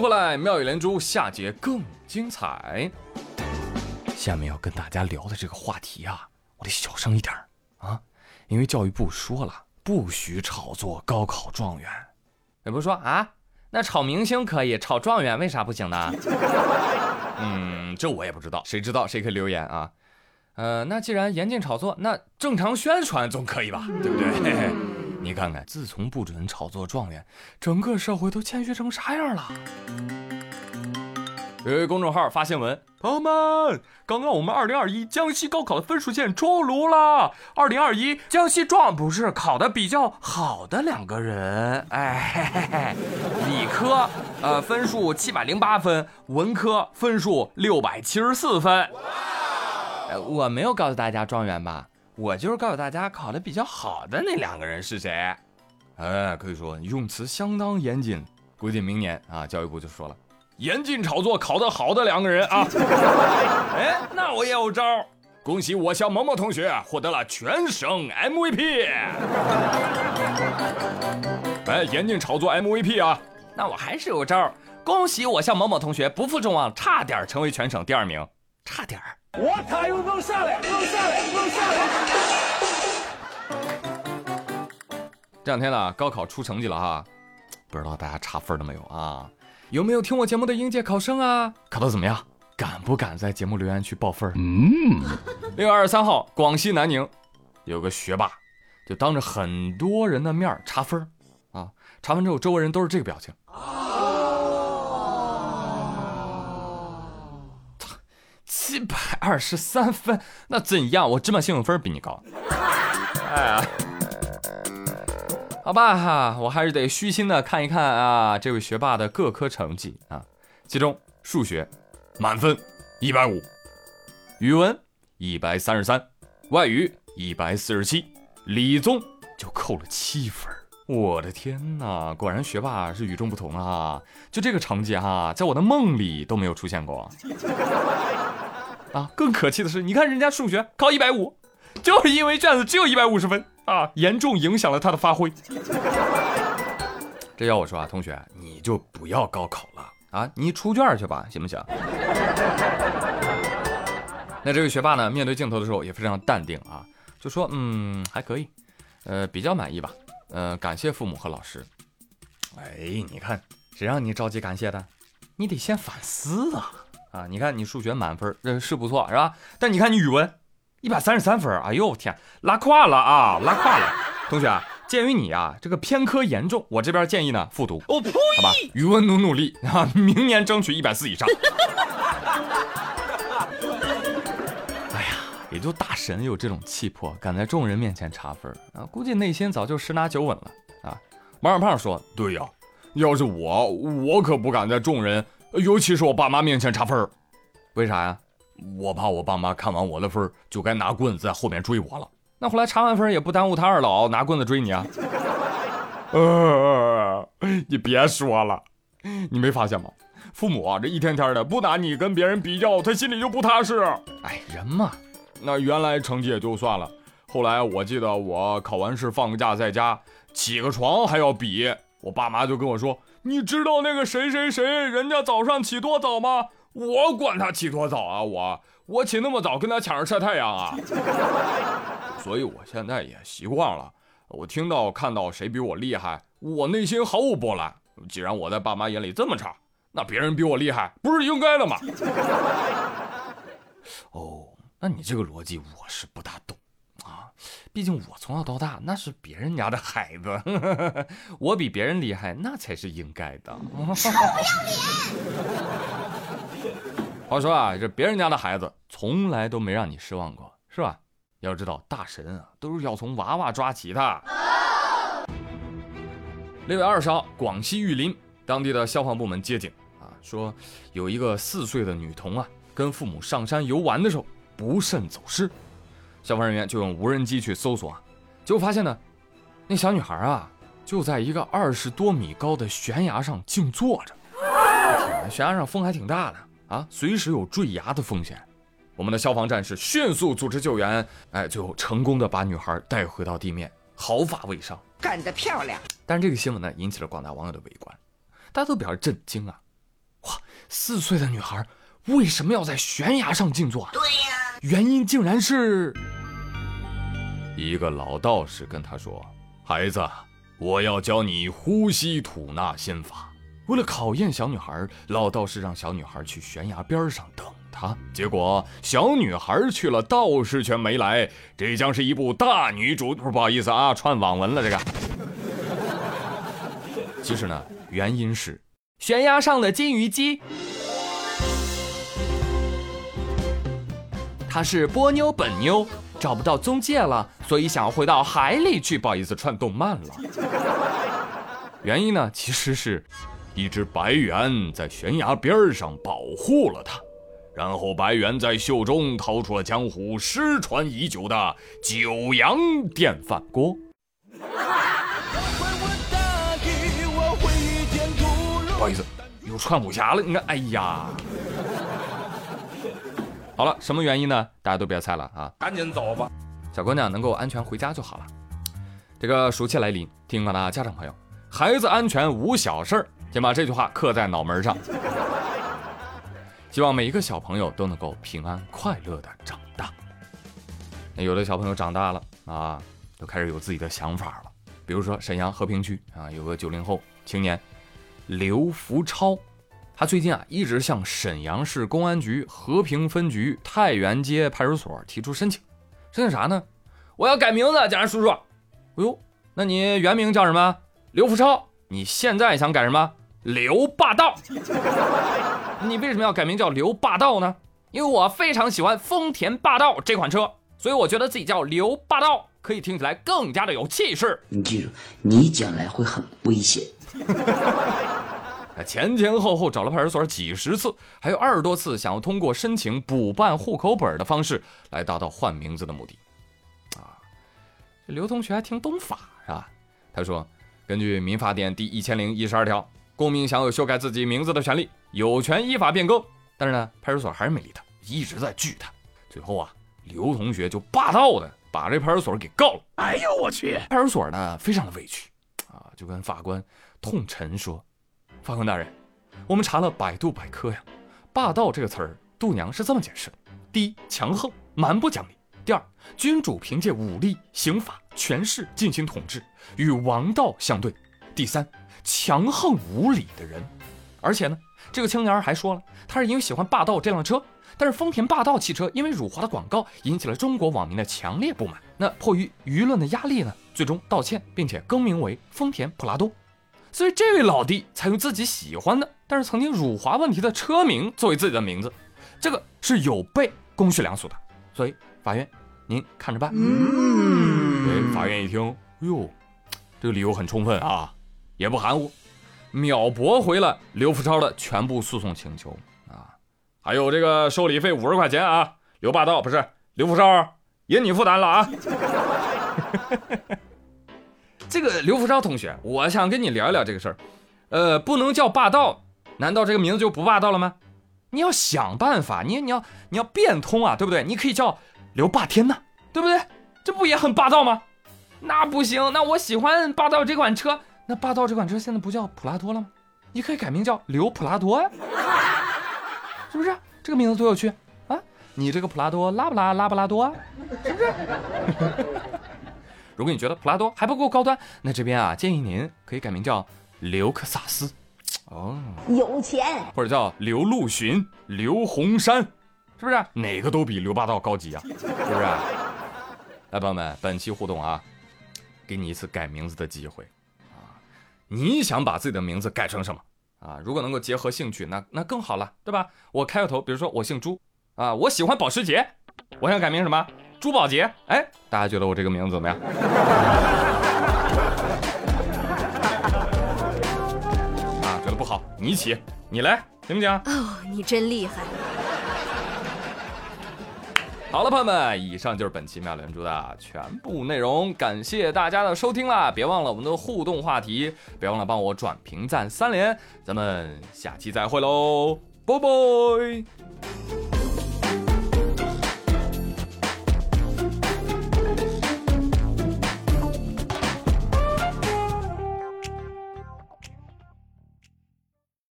迎回来，妙语连珠，下节更精彩。下面要跟大家聊的这个话题啊，我得小声一点啊，因为教育部说了，不许炒作高考状元。也不是说啊，那炒明星可以，炒状元为啥不行呢？嗯，这我也不知道，谁知道谁可以留言啊。呃，那既然严禁炒作，那正常宣传总可以吧？对不对？你看看，自从不准炒作状元，整个社会都谦虚成啥样了？有一公众号发新闻，朋友们，刚刚我们二零二一江西高考的分数线出炉了。二零二一江西状不是考的比较好的两个人，哎，嘿嘿理科呃分数七百零八分，文科分数六百七十四分。呃，我没有告诉大家状元吧？我就是告诉大家考的比较好的那两个人是谁，哎，可以说用词相当严谨，估计明年啊，教育部就说了，严禁炒作考得好的两个人啊。哎，那我也有招，恭喜我校某某同学获得了全省 MVP。哎，严禁炒作 MVP 啊。那我还是有招，恭喜我校某某同学不负众望，差点成为全省第二名，差点儿。我他又弄下来，弄下来，弄下来。这两天呢，高考出成绩了哈，不知道大家查分了没有啊？有没有听我节目的应届考生啊？考的怎么样？敢不敢在节目留言区报分？嗯。六月二十三号，广西南宁有个学霸，就当着很多人的面查分啊，查完之后，周围人都是这个表情。七百二十三分，那怎样？我芝麻信用分比你高。哎，好吧哈，我还是得虚心的看一看啊，这位学霸的各科成绩啊。其中数学满分一百五，语文一百三十三，外语一百四十七，理综就扣了七分。我的天哪，果然学霸是与众不同啊！就这个成绩哈，在我的梦里都没有出现过。啊，更可气的是，你看人家数学考一百五，就是因为卷子只有一百五十分啊，严重影响了他的发挥。这要我说啊，同学，你就不要高考了啊，你出卷去吧，行不行？那这位学霸呢，面对镜头的时候也非常淡定啊，就说嗯还可以，呃比较满意吧，呃感谢父母和老师。哎，你看谁让你着急感谢的？你得先反思啊。啊，你看你数学满分，这是不错，是吧？但你看你语文一百三十三分，哎呦天，拉胯了啊，拉胯了！同学，鉴于你啊这个偏科严重，我这边建议呢复读。我呸！好吧，语文努努力啊，明年争取一百四以上。哎呀，也就大神有这种气魄，敢在众人面前查分啊，估计内心早就十拿九稳了啊。王小胖说：“对呀，要是我，我可不敢在众人。”尤其是我爸妈面前查分儿，为啥呀？我怕我爸妈看完我的分儿，就该拿棍子在后面追我了。那后来查完分也不耽误他二老拿棍子追你啊。呃，你别说了，你没发现吗？父母啊，这一天天的不拿你跟别人比较，他心里就不踏实。哎，人嘛，那原来成绩也就算了，后来我记得我考完试放个假在家，起个床还要比，我爸妈就跟我说。你知道那个谁谁谁，人家早上起多早吗？我管他起多早啊！我我起那么早跟他抢着晒太阳啊！所以我现在也习惯了。我听到看到谁比我厉害，我内心毫无波澜。既然我在爸妈眼里这么差，那别人比我厉害不是应该的吗？哦，那你这个逻辑我是不大懂。毕竟我从小到大那是别人家的孩子，我比别人厉害那才是应该的。臭不要脸！话说啊，这别人家的孩子从来都没让你失望过，是吧？要知道大神啊都是要从娃娃抓起的。六月二十号，广西玉林当地的消防部门接警啊，说有一个四岁的女童啊，跟父母上山游玩的时候不慎走失。消防人员就用无人机去搜索，结果发现呢，那小女孩啊就在一个二十多米高的悬崖上静坐着。悬崖上风还挺大的啊，随时有坠崖的风险。我们的消防战士迅速组织救援，哎，最后成功的把女孩带回到地面，毫发未伤，干得漂亮！但是这个新闻呢，引起了广大网友的围观，大家都表示震惊啊。哇四岁的女孩为什么要在悬崖上静坐啊？对呀，原因竟然是一个老道士跟他说：“孩子，我要教你呼吸吐纳心法。”为了考验小女孩，老道士让小女孩去悬崖边上等他。结果小女孩去了，道士却没来。这将是一部大女主，不好意思啊，串网文了。这个，其实呢，原因是悬崖上的金鱼姬，他是波妞本妞，找不到中介了，所以想要回到海里去。不好意思，串动漫了。原因呢，其实是。一只白猿在悬崖边上保护了他，然后白猿在袖中掏出了江湖失传已久的九阳电饭锅。不好意思，又串武侠了。你看，哎呀，好了，什么原因呢？大家都别猜了啊，赶紧走吧。小姑娘能够安全回家就好了。这个暑期来临，听广大家长朋友，孩子安全无小事儿。先把这句话刻在脑门上，希望每一个小朋友都能够平安快乐的长大。那有的小朋友长大了啊，都开始有自己的想法了。比如说沈阳和平区啊，有个九零后青年刘福超，他最近啊一直向沈阳市公安局和平分局太原街派出所提出申请，申请啥呢？我要改名字，警察叔叔。哎呦，那你原名叫什么？刘福超。你现在想改什么？刘霸道，你为什么要改名叫刘霸道呢？因为我非常喜欢丰田霸道这款车，所以我觉得自己叫刘霸道可以听起来更加的有气势。你记住，你将来会很危险。前前后后找了派出所几十次，还有二十多次想要通过申请补办户口本的方式来达到换名字的目的。啊，这刘同学还挺懂法是吧？他说，根据民法典第一千零一十二条。公民享有修改自己名字的权利，有权依法变更。但是呢，派出所还是没理他，一直在拒他。最后啊，刘同学就霸道的把这派出所给告了。哎呦我去！派出所呢非常的委屈啊，就跟法官痛陈说：“法官大人，我们查了百度百科呀，霸道这个词儿，度娘是这么解释的：第一，强横蛮不讲理；第二，君主凭借武力、刑法、权势进行统治，与王道相对；第三。”强横无理的人，而且呢，这个青年还说了，他是因为喜欢霸道这辆车，但是丰田霸道汽车因为辱华的广告引起了中国网民的强烈不满。那迫于舆论的压力呢，最终道歉，并且更名为丰田普拉多。所以这位老弟才用自己喜欢的，但是曾经辱华问题的车名作为自己的名字，这个是有悖公序良俗的。所以法院，您看着办。嗯，法院一听，哎呦，这个理由很充分啊。也不含糊，秒驳回了刘福超的全部诉讼请求啊！还有这个受理费五十块钱啊！刘霸道不是刘福超，也你负担了啊！这个刘福超同学，我想跟你聊一聊这个事儿。呃，不能叫霸道，难道这个名字就不霸道了吗？你要想办法，你你要你要变通啊，对不对？你可以叫刘霸天呐，对不对？这不也很霸道吗？那不行，那我喜欢霸道这款车。那霸道这款车现在不叫普拉多了吗？你可以改名叫刘普拉多呀，是不是？这个名字多有趣啊！你这个普拉多拉不拉拉不拉多啊？是不是？如果你觉得普拉多还不够高端，那这边啊建议您可以改名叫刘克萨斯，哦，有钱，或者叫刘陆巡、刘洪山，是不是？哪个都比刘霸道高级啊？是不是？来，朋友们，本期互动啊，给你一次改名字的机会啊。你想把自己的名字改成什么啊？如果能够结合兴趣，那那更好了，对吧？我开个头，比如说我姓朱啊，我喜欢保时捷，我想改名什么？朱宝杰。哎，大家觉得我这个名字怎么样？啊，觉得不好，你起，你来，行不行？哦，你真厉害。好了，朋友们，以上就是本期妙连珠的全部内容，感谢大家的收听啦！别忘了我们的互动话题，别忘了帮我转评赞三连，咱们下期再会喽，拜拜。